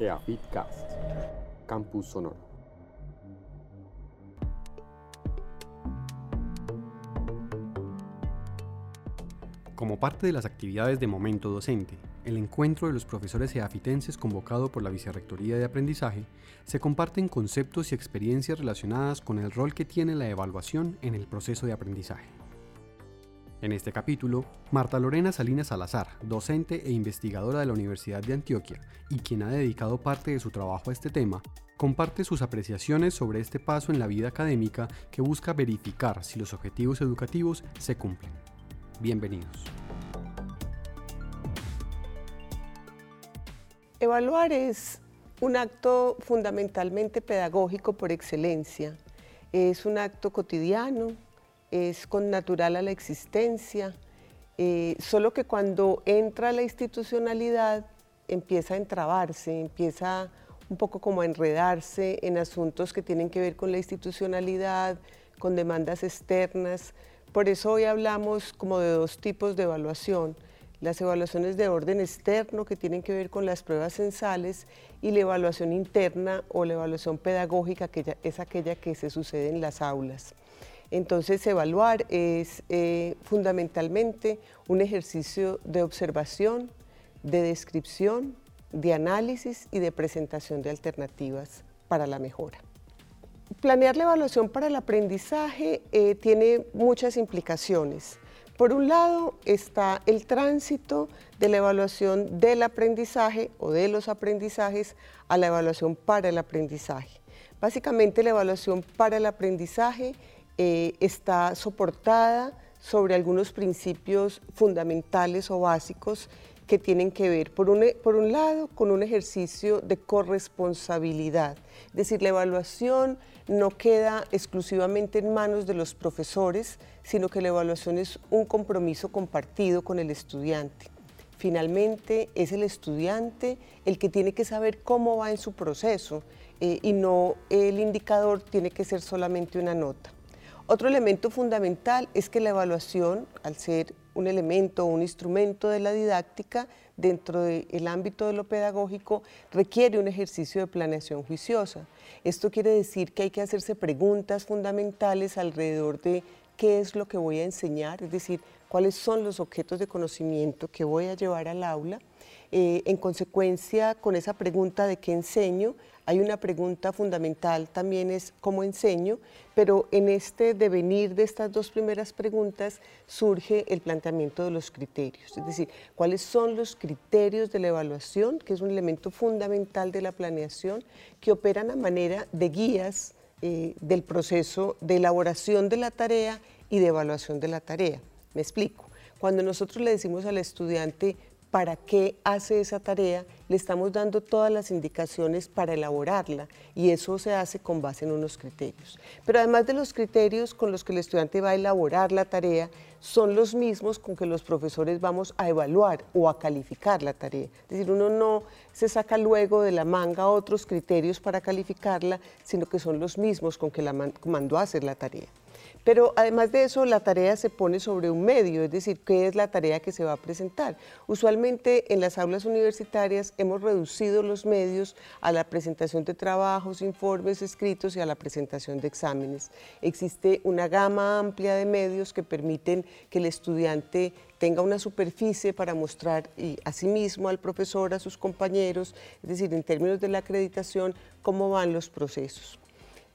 EAFITcast, Campus Sonoro. Como parte de las actividades de Momento Docente, el encuentro de los profesores eafitenses convocado por la Vicerrectoría de Aprendizaje, se comparten conceptos y experiencias relacionadas con el rol que tiene la evaluación en el proceso de aprendizaje. En este capítulo, Marta Lorena Salinas Salazar, docente e investigadora de la Universidad de Antioquia y quien ha dedicado parte de su trabajo a este tema, comparte sus apreciaciones sobre este paso en la vida académica que busca verificar si los objetivos educativos se cumplen. Bienvenidos. Evaluar es un acto fundamentalmente pedagógico por excelencia. Es un acto cotidiano, es con natural a la existencia, eh, solo que cuando entra la institucionalidad empieza a entrabarse, empieza un poco como a enredarse en asuntos que tienen que ver con la institucionalidad, con demandas externas. Por eso hoy hablamos como de dos tipos de evaluación, las evaluaciones de orden externo que tienen que ver con las pruebas censales y la evaluación interna o la evaluación pedagógica que es aquella que se sucede en las aulas. Entonces, evaluar es eh, fundamentalmente un ejercicio de observación, de descripción, de análisis y de presentación de alternativas para la mejora. Planear la evaluación para el aprendizaje eh, tiene muchas implicaciones. Por un lado está el tránsito de la evaluación del aprendizaje o de los aprendizajes a la evaluación para el aprendizaje. Básicamente la evaluación para el aprendizaje eh, está soportada sobre algunos principios fundamentales o básicos que tienen que ver, por un, por un lado, con un ejercicio de corresponsabilidad. Es decir, la evaluación no queda exclusivamente en manos de los profesores, sino que la evaluación es un compromiso compartido con el estudiante. Finalmente, es el estudiante el que tiene que saber cómo va en su proceso eh, y no el indicador tiene que ser solamente una nota. Otro elemento fundamental es que la evaluación, al ser un elemento o un instrumento de la didáctica, dentro del ámbito de lo pedagógico, requiere un ejercicio de planeación juiciosa. Esto quiere decir que hay que hacerse preguntas fundamentales alrededor de qué es lo que voy a enseñar, es decir, cuáles son los objetos de conocimiento que voy a llevar al aula. Eh, en consecuencia, con esa pregunta de qué enseño, hay una pregunta fundamental también es cómo enseño, pero en este devenir de estas dos primeras preguntas surge el planteamiento de los criterios, es decir, cuáles son los criterios de la evaluación, que es un elemento fundamental de la planeación, que operan a manera de guías eh, del proceso de elaboración de la tarea y de evaluación de la tarea. Me explico. Cuando nosotros le decimos al estudiante, para qué hace esa tarea, le estamos dando todas las indicaciones para elaborarla y eso se hace con base en unos criterios. Pero además de los criterios con los que el estudiante va a elaborar la tarea, son los mismos con que los profesores vamos a evaluar o a calificar la tarea. Es decir, uno no se saca luego de la manga otros criterios para calificarla, sino que son los mismos con que la mandó a hacer la tarea. Pero además de eso, la tarea se pone sobre un medio, es decir, qué es la tarea que se va a presentar. Usualmente en las aulas universitarias hemos reducido los medios a la presentación de trabajos, informes escritos y a la presentación de exámenes. Existe una gama amplia de medios que permiten que el estudiante tenga una superficie para mostrar y a sí mismo, al profesor, a sus compañeros, es decir, en términos de la acreditación, cómo van los procesos.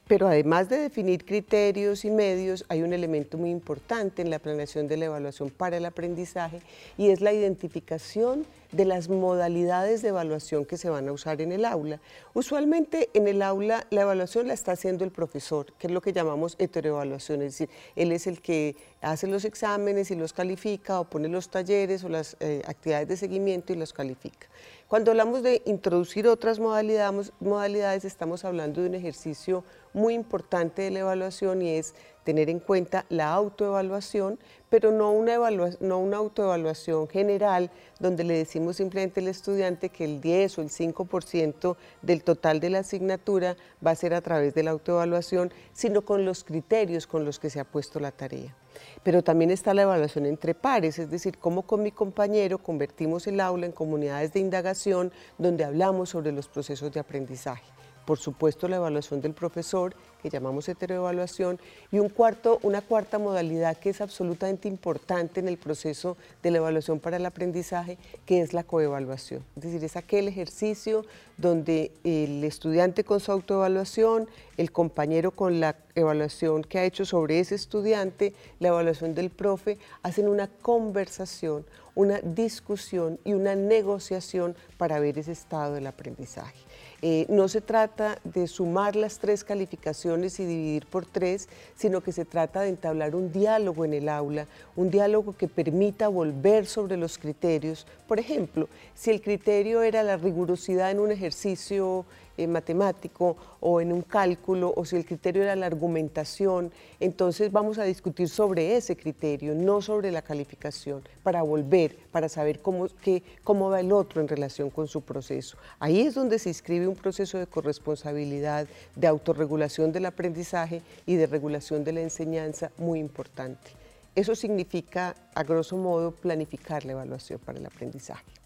Pero además de definir criterios y medios, hay un elemento muy importante en la planeación de la evaluación para el aprendizaje y es la identificación de las modalidades de evaluación que se van a usar en el aula. Usualmente en el aula la evaluación la está haciendo el profesor, que es lo que llamamos heteroevaluación, es decir, él es el que hace los exámenes y los califica o pone los talleres o las eh, actividades de seguimiento y los califica. Cuando hablamos de introducir otras modalidades, estamos hablando de un ejercicio muy importante de la evaluación y es tener en cuenta la autoevaluación, pero no una, no una autoevaluación general donde le decimos simplemente al estudiante que el 10 o el 5% del total de la asignatura va a ser a través de la autoevaluación, sino con los criterios con los que se ha puesto la tarea. Pero también está la evaluación entre pares, es decir, cómo con mi compañero convertimos el aula en comunidades de indagación donde hablamos sobre los procesos de aprendizaje por supuesto la evaluación del profesor, que llamamos heteroevaluación, y un cuarto, una cuarta modalidad que es absolutamente importante en el proceso de la evaluación para el aprendizaje, que es la coevaluación. Es decir, es aquel ejercicio donde el estudiante con su autoevaluación, el compañero con la evaluación que ha hecho sobre ese estudiante, la evaluación del profe, hacen una conversación, una discusión y una negociación para ver ese estado del aprendizaje. Eh, no se trata de sumar las tres calificaciones y dividir por tres, sino que se trata de entablar un diálogo en el aula, un diálogo que permita volver sobre los criterios. Por ejemplo, si el criterio era la rigurosidad en un ejercicio eh, matemático o en un cálculo o si el criterio era la argumentación, entonces vamos a discutir sobre ese criterio, no sobre la calificación, para volver, para saber cómo, cómo va el otro en relación con su proceso. Ahí es donde se inscribe un proceso de corresponsabilidad, de autorregulación del aprendizaje y de regulación de la enseñanza muy importante. Eso significa, a grosso modo, planificar la evaluación para el aprendizaje.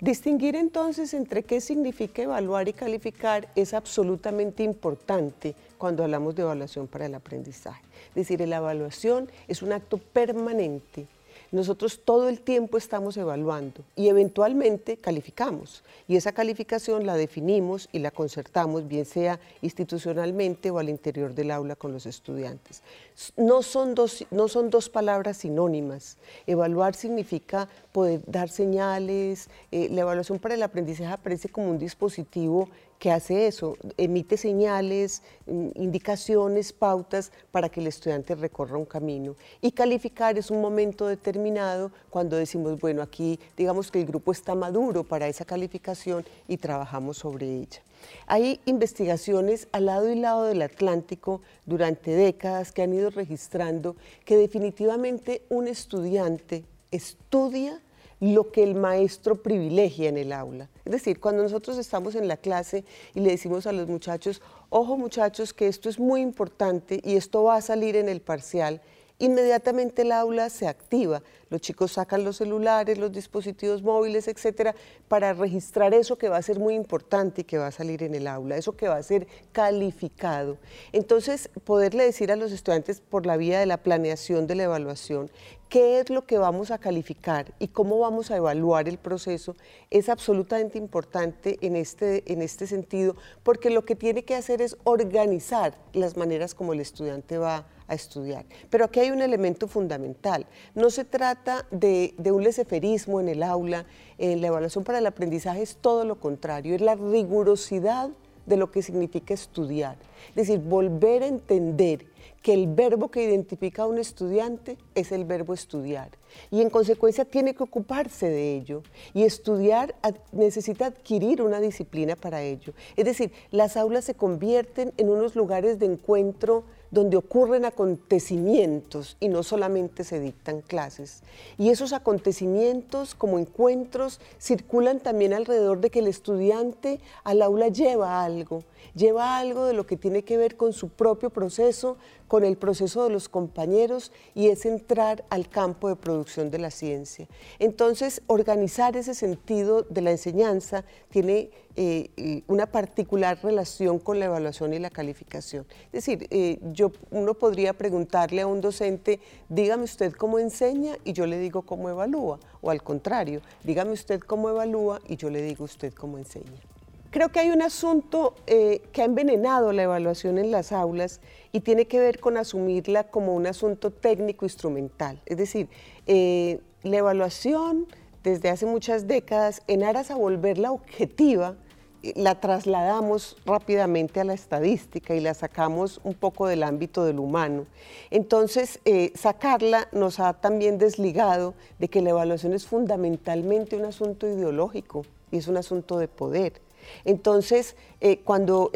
Distinguir entonces entre qué significa evaluar y calificar es absolutamente importante cuando hablamos de evaluación para el aprendizaje. Es decir, la evaluación es un acto permanente nosotros todo el tiempo estamos evaluando y eventualmente calificamos. Y esa calificación la definimos y la concertamos, bien sea institucionalmente o al interior del aula con los estudiantes. No son dos, no son dos palabras sinónimas. Evaluar significa poder dar señales. Eh, la evaluación para el aprendizaje aparece como un dispositivo que hace eso, emite señales, mm, indicaciones, pautas para que el estudiante recorra un camino. Y calificar es un momento determinado cuando decimos, bueno, aquí digamos que el grupo está maduro para esa calificación y trabajamos sobre ella. Hay investigaciones al lado y lado del Atlántico durante décadas que han ido registrando que definitivamente un estudiante estudia lo que el maestro privilegia en el aula. Es decir, cuando nosotros estamos en la clase y le decimos a los muchachos, ojo muchachos, que esto es muy importante y esto va a salir en el parcial, inmediatamente el aula se activa. Los chicos sacan los celulares, los dispositivos móviles, etcétera, para registrar eso que va a ser muy importante y que va a salir en el aula, eso que va a ser calificado. Entonces, poderle decir a los estudiantes por la vía de la planeación de la evaluación qué es lo que vamos a calificar y cómo vamos a evaluar el proceso es absolutamente importante en este, en este sentido, porque lo que tiene que hacer es organizar las maneras como el estudiante va a estudiar. Pero aquí hay un elemento fundamental. No se trata de, un leseferismo en el aula, en la evaluación para el aprendizaje es todo lo contrario, es la rigurosidad de lo que significa estudiar. Es decir, volver a entender que el verbo que identifica a un estudiante es el verbo estudiar y en consecuencia tiene que ocuparse de ello y estudiar necesita adquirir una disciplina para ello. Es decir, las aulas se convierten en unos lugares de encuentro donde ocurren acontecimientos y no solamente se dictan clases. Y esos acontecimientos como encuentros circulan también alrededor de que el estudiante al aula lleva algo, lleva algo de lo que tiene que ver con su propio proceso, con el proceso de los compañeros y es entrar al campo de producción de la ciencia. Entonces, organizar ese sentido de la enseñanza tiene eh, una particular relación con la evaluación y la calificación. Es decir, eh, yo, uno podría preguntarle a un docente, dígame usted cómo enseña y yo le digo cómo evalúa, o al contrario, dígame usted cómo evalúa y yo le digo usted cómo enseña. Creo que hay un asunto eh, que ha envenenado la evaluación en las aulas y tiene que ver con asumirla como un asunto técnico-instrumental. Es decir, eh, la evaluación desde hace muchas décadas, en aras a volverla objetiva, eh, la trasladamos rápidamente a la estadística y la sacamos un poco del ámbito del humano. Entonces, sacarla nos ha también desligado de que la evaluación es fundamentalmente un asunto ideológico y es un asunto de poder. Entonces, eh, cuando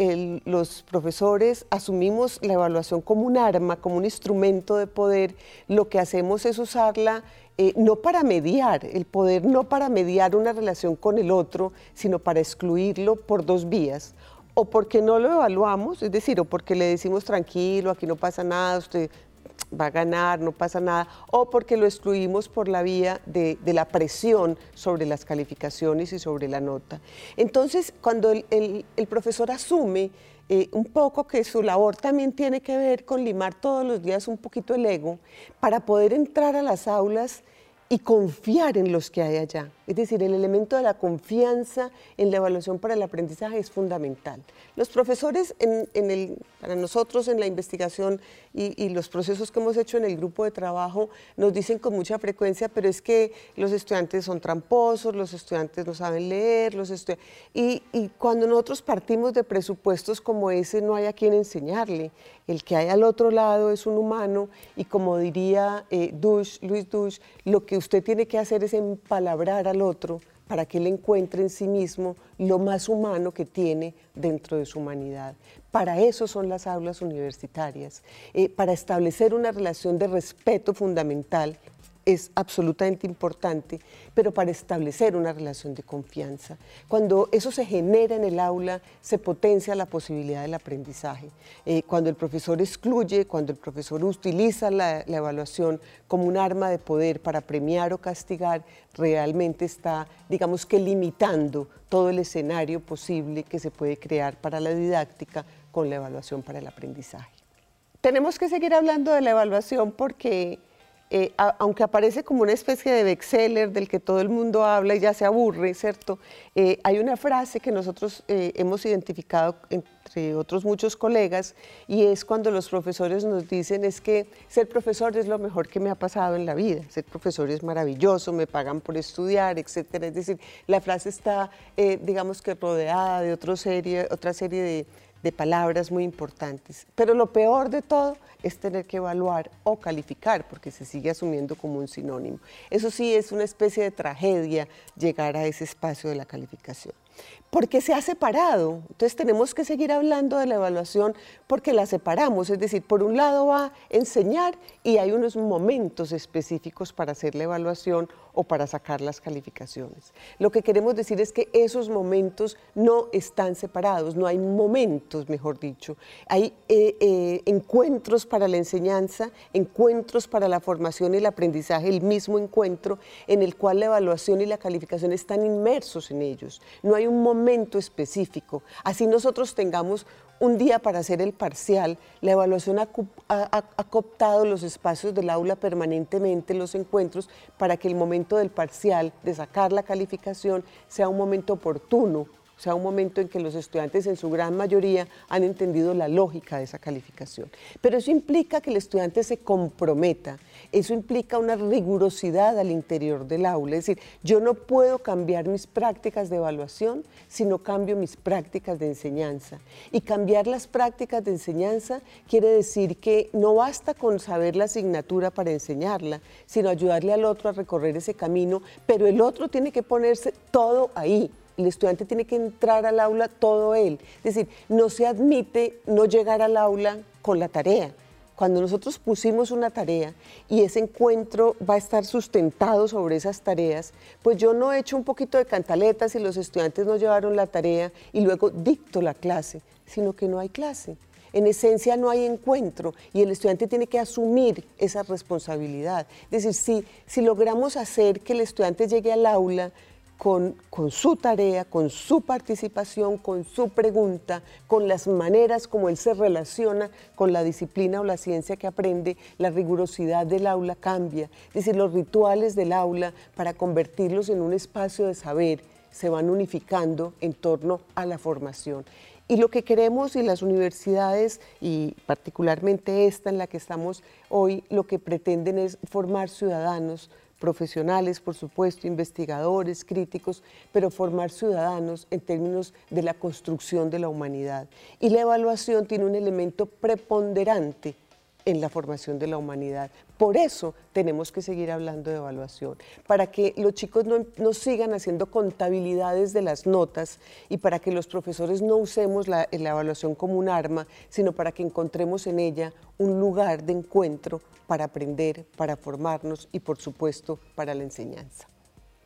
los profesores asumimos la evaluación como un arma, como un instrumento de poder, lo que hacemos es usarla eh, no para mediar el poder, no para mediar una relación con el otro, sino para excluirlo por dos vías. O porque no lo evaluamos, es decir, o porque le decimos tranquilo, aquí no pasa nada, usted va a ganar, no pasa nada, o porque lo excluimos por la vía de, la presión sobre las calificaciones y sobre la nota. Entonces, cuando el, profesor asume eh, un poco que su labor también tiene que ver con limar todos los días un poquito el ego, para poder entrar a las aulas y confiar en los que hay allá. Es decir, el elemento de la confianza en la evaluación para el aprendizaje es fundamental. Los profesores, en, el, para nosotros en la investigación y, los procesos que hemos hecho en el grupo de trabajo, nos dicen con mucha frecuencia, pero es que los estudiantes son tramposos, los estudiantes no saben leer, los y, y cuando nosotros partimos de presupuestos como ese, no hay a quien enseñarle. El que hay al otro lado es un humano y como diría eh, Luis Dush, lo usted tiene que hacer es empalabrar al otro para que él encuentre en sí mismo lo más humano que tiene dentro de su humanidad. Para eso son las aulas universitarias, eh, para establecer una relación de respeto fundamental es absolutamente importante, pero para establecer una relación de confianza. Cuando eso se genera en el aula, se potencia la posibilidad del aprendizaje. Eh, cuando el profesor excluye, cuando el profesor utiliza la, la evaluación como un arma de poder para premiar o castigar, realmente está, digamos que, limitando todo el escenario posible que se puede crear para la didáctica con la evaluación para el aprendizaje. Tenemos que seguir hablando de la evaluación porque eh, aunque aparece como una especie de bestseller del que todo el mundo habla y ya se aburre, ¿cierto? Eh, hay una frase que nosotros eh, hemos identificado entre otros muchos colegas y es cuando los profesores nos dicen es que ser profesor es lo mejor que me ha pasado en la vida, ser profesor es maravilloso, me pagan por estudiar, etcétera. Es decir, la frase está, digamos que rodeada de otra serie, otra serie de de palabras muy importantes. Pero lo peor de todo es tener que evaluar o calificar, porque se sigue asumiendo como un sinónimo. Eso sí es una especie de tragedia llegar a ese espacio de la calificación porque se ha separado. Entonces tenemos que seguir hablando de la evaluación porque la separamos. Es decir, por un lado va a enseñar y hay unos momentos específicos para hacer la evaluación o para sacar las calificaciones. Lo que queremos decir es que esos momentos no están separados, no hay momentos, mejor dicho. Hay eh, eh, encuentros para la enseñanza, encuentros para la formación y el aprendizaje, el mismo encuentro en el cual la evaluación y la calificación están inmersos en ellos. No hay un momento específico. Así nosotros tengamos un día para hacer el parcial, la evaluación ha, ha, cooptado los espacios del aula permanentemente, los encuentros, para que el momento del parcial, de sacar la calificación, sea un momento oportuno, sea, un momento en que los estudiantes en su gran mayoría han entendido la lógica de esa calificación. Pero eso implica que el estudiante se comprometa, eso implica una rigurosidad al interior del aula, es decir, yo no puedo cambiar mis prácticas de evaluación si no cambio mis prácticas de enseñanza. Y cambiar las prácticas de enseñanza quiere decir que no basta con saber la asignatura para enseñarla, sino ayudarle al otro a recorrer ese camino, pero el otro tiene que ponerse todo ahí el estudiante tiene que entrar al aula todo él. Es decir, no se admite no llegar al aula con la tarea. Cuando nosotros pusimos una tarea y ese encuentro va a estar sustentado sobre esas tareas, pues yo no he hecho un poquito de cantaletas y los estudiantes no llevaron la tarea y luego dicto la clase, sino que no hay clase. En esencia no hay encuentro y el estudiante tiene que asumir esa responsabilidad. Es decir, si, si logramos hacer que el estudiante llegue al aula con, su tarea, con su participación, con su pregunta, con las maneras como él se relaciona con la disciplina o la ciencia que aprende, la rigurosidad del aula cambia. Es decir, los rituales del aula para convertirlos en un espacio de saber se van unificando en torno a la formación. Y lo que queremos y las universidades, y particularmente esta en la que estamos hoy, lo que pretenden es formar ciudadanos profesionales, por supuesto, investigadores, críticos, pero formar ciudadanos en términos de la construcción de la humanidad. Y la evaluación tiene un elemento preponderante en la formación de la humanidad. Por eso tenemos que seguir hablando de evaluación, para que los chicos no, sigan haciendo contabilidades de las notas y para que los profesores no usemos la, la evaluación como un arma, sino para que encontremos en ella un lugar de encuentro para aprender, para formarnos y por supuesto para la enseñanza.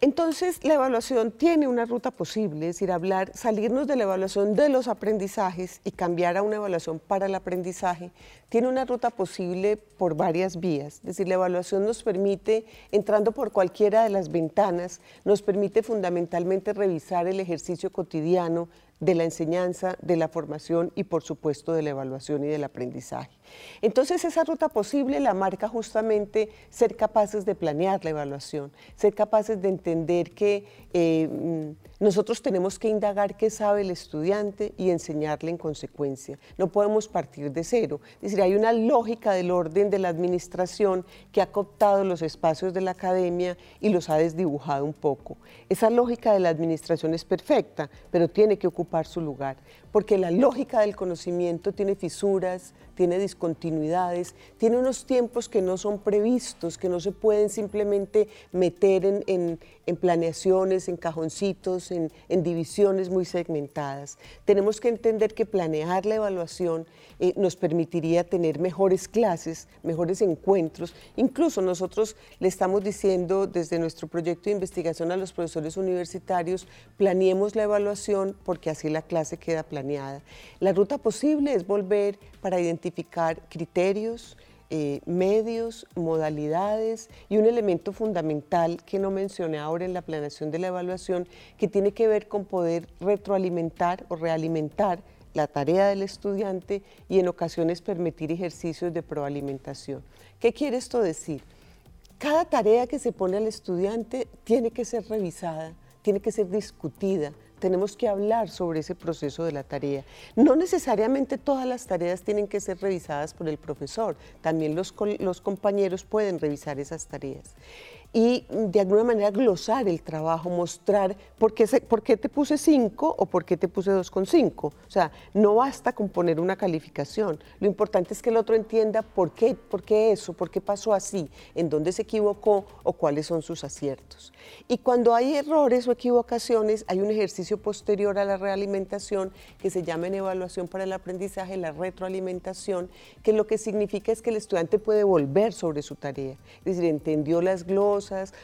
Entonces, la evaluación tiene una ruta posible, es decir, hablar, salirnos de la evaluación de los aprendizajes y cambiar a una evaluación para el aprendizaje, tiene una ruta posible por varias vías. Es decir, la evaluación nos permite, entrando por cualquiera de las ventanas, nos permite fundamentalmente revisar el ejercicio cotidiano de la enseñanza, de la formación y por supuesto de la evaluación y del aprendizaje. Entonces esa ruta posible la marca justamente ser capaces de planear la evaluación, ser capaces de entender que eh, mm, nosotros tenemos que indagar qué sabe el estudiante y enseñarle en consecuencia. No podemos partir de cero. Es decir, hay una lógica del orden de la administración que ha cooptado los espacios de la academia y los ha desdibujado un poco. Esa lógica de la administración es perfecta, pero tiene que ocupar su lugar, porque la lógica del conocimiento tiene fisuras, tiene discontinuidades, tiene unos tiempos que no son previstos, que no se pueden simplemente meter en, planeaciones, en cajoncitos, en, divisiones muy segmentadas. Tenemos que entender que planear la evaluación eh, nos permitiría tener mejores clases, mejores encuentros. Incluso nosotros le estamos diciendo desde nuestro proyecto de investigación a los profesores universitarios, planeemos la evaluación porque así la clase queda planeada. La ruta posible es volver para identificar criterios, eh, medios, modalidades y un elemento fundamental que no mencioné ahora en la planeación de la evaluación, que tiene que ver con poder retroalimentar o realimentar la tarea del estudiante y en ocasiones permitir ejercicios de proalimentación. ¿Qué quiere esto decir? Cada tarea que se pone al estudiante tiene que ser revisada, tiene que ser discutida, tenemos que hablar sobre ese proceso de la tarea. No necesariamente todas las tareas tienen que ser revisadas por el profesor, también los, compañeros pueden revisar esas tareas y de alguna manera glosar el trabajo, mostrar por qué, por qué te puse 5 o por qué te puse 2,5. O sea, no basta con poner una calificación. Lo importante es que el otro entienda por qué, por qué eso, por qué pasó así, en dónde se equivocó o cuáles son sus aciertos. Y cuando hay errores o equivocaciones, hay un ejercicio posterior a la realimentación que se llama en evaluación para el aprendizaje la retroalimentación, que lo que significa es que el estudiante puede volver sobre su tarea. Es decir, entendió las glosas,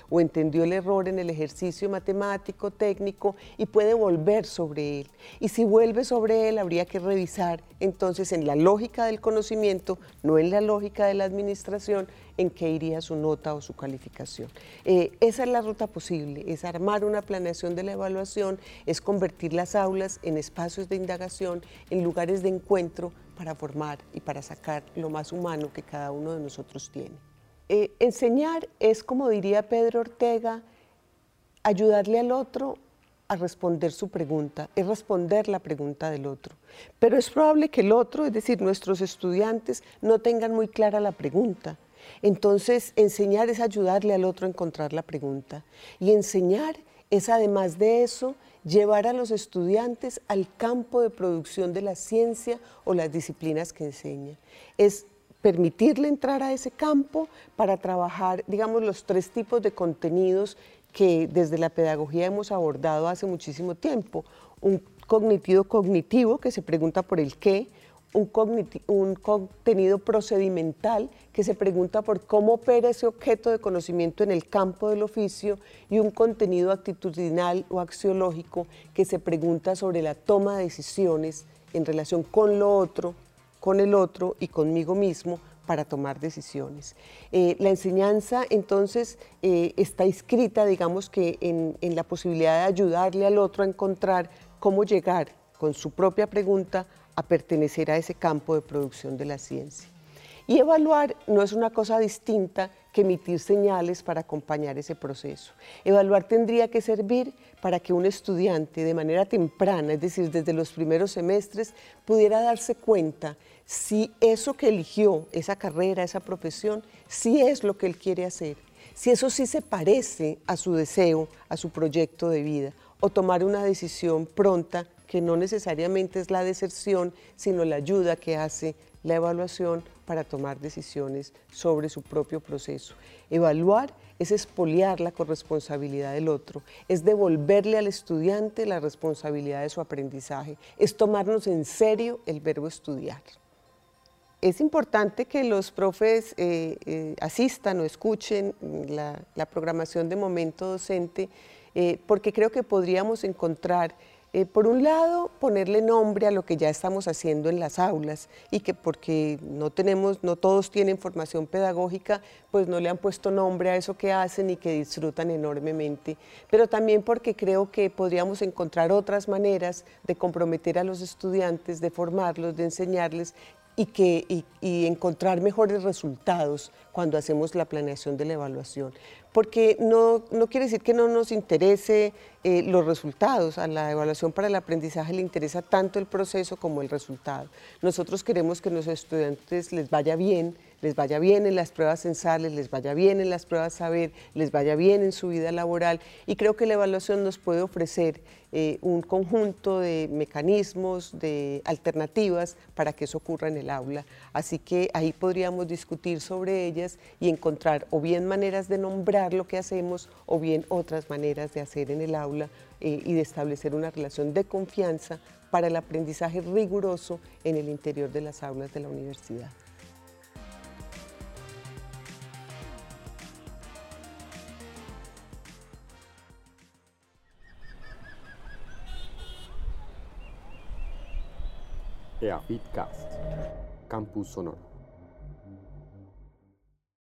o entendió el error en el ejercicio matemático, técnico y puede volver sobre él. Y si vuelve sobre él, habría que revisar entonces en la lógica del conocimiento, no en la lógica de la administración, en qué iría su nota o su calificación. Eh, esa es la ruta posible, es armar una planeación de la evaluación, es convertir las aulas en espacios de indagación, en lugares de encuentro para formar y para sacar lo más humano que cada uno de nosotros tiene. Eh, enseñar es, como diría Pedro Ortega, ayudarle al otro a responder su pregunta, es responder la pregunta del otro. Pero es probable que el otro, es decir, nuestros estudiantes, no tengan muy clara la pregunta. Entonces, enseñar es ayudarle al otro a encontrar la pregunta. Y enseñar es, además de eso, llevar a los estudiantes al campo de producción de la ciencia o las disciplinas que enseña. Es permitirle entrar a ese campo para trabajar, digamos, los tres tipos de contenidos que desde la pedagogía hemos abordado hace muchísimo tiempo. Un cognitivo cognitivo que se pregunta por el qué, un, un, contenido procedimental que se pregunta por cómo opera ese objeto de conocimiento en el campo del oficio y un contenido actitudinal o axiológico que se pregunta sobre la toma de decisiones en relación con lo otro con el otro y conmigo mismo para tomar decisiones. Eh, la enseñanza entonces eh, está inscrita, digamos que en, en la posibilidad de ayudarle al otro a encontrar cómo llegar con su propia pregunta a pertenecer a ese campo de producción de la ciencia. Y evaluar no es una cosa distinta que emitir señales para acompañar ese proceso. Evaluar tendría que servir para que un estudiante de manera temprana, es decir, desde los primeros semestres, pudiera darse cuenta si eso que eligió, esa carrera, esa profesión, si es lo que él quiere hacer, si eso sí se parece a su deseo, a su proyecto de vida, o tomar una decisión pronta que no necesariamente es la deserción, sino la ayuda que hace la evaluación para tomar decisiones sobre su propio proceso. Evaluar es expoliar la corresponsabilidad del otro, es devolverle al estudiante la responsabilidad de su aprendizaje, es tomarnos en serio el verbo estudiar. es importante que los profes eh, eh, asistan o escuchen la, programación de momento docente, eh, porque creo que podríamos encontrar eh, por un lado, ponerle nombre a lo que ya estamos haciendo en las aulas y que porque no tenemos, no todos tienen formación pedagógica, pues no le han puesto nombre a eso que hacen y que disfrutan enormemente, pero también porque creo que podríamos encontrar otras maneras de comprometer a los estudiantes, de formarlos, de enseñarles y, que, y, encontrar mejores resultados cuando hacemos la planeación de la evaluación. Porque no, no quiere decir que no nos interese eh, los resultados, a la evaluación para el aprendizaje le interesa tanto el proceso como el resultado. Nosotros queremos que a los estudiantes les vaya bien, les vaya bien en las pruebas censales, les vaya bien en las pruebas saber, les vaya bien en su vida laboral y creo que la evaluación nos puede ofrecer eh, un conjunto de mecanismos, de alternativas para que eso ocurra en el aula. Así que ahí podríamos discutir sobre ellas y encontrar o bien maneras de nombrar lo que hacemos o bien otras maneras de hacer en el aula eh, y de establecer una relación de confianza para el aprendizaje riguroso en el interior de las aulas de la universidad. EAFITCAST, Campus Sonoro.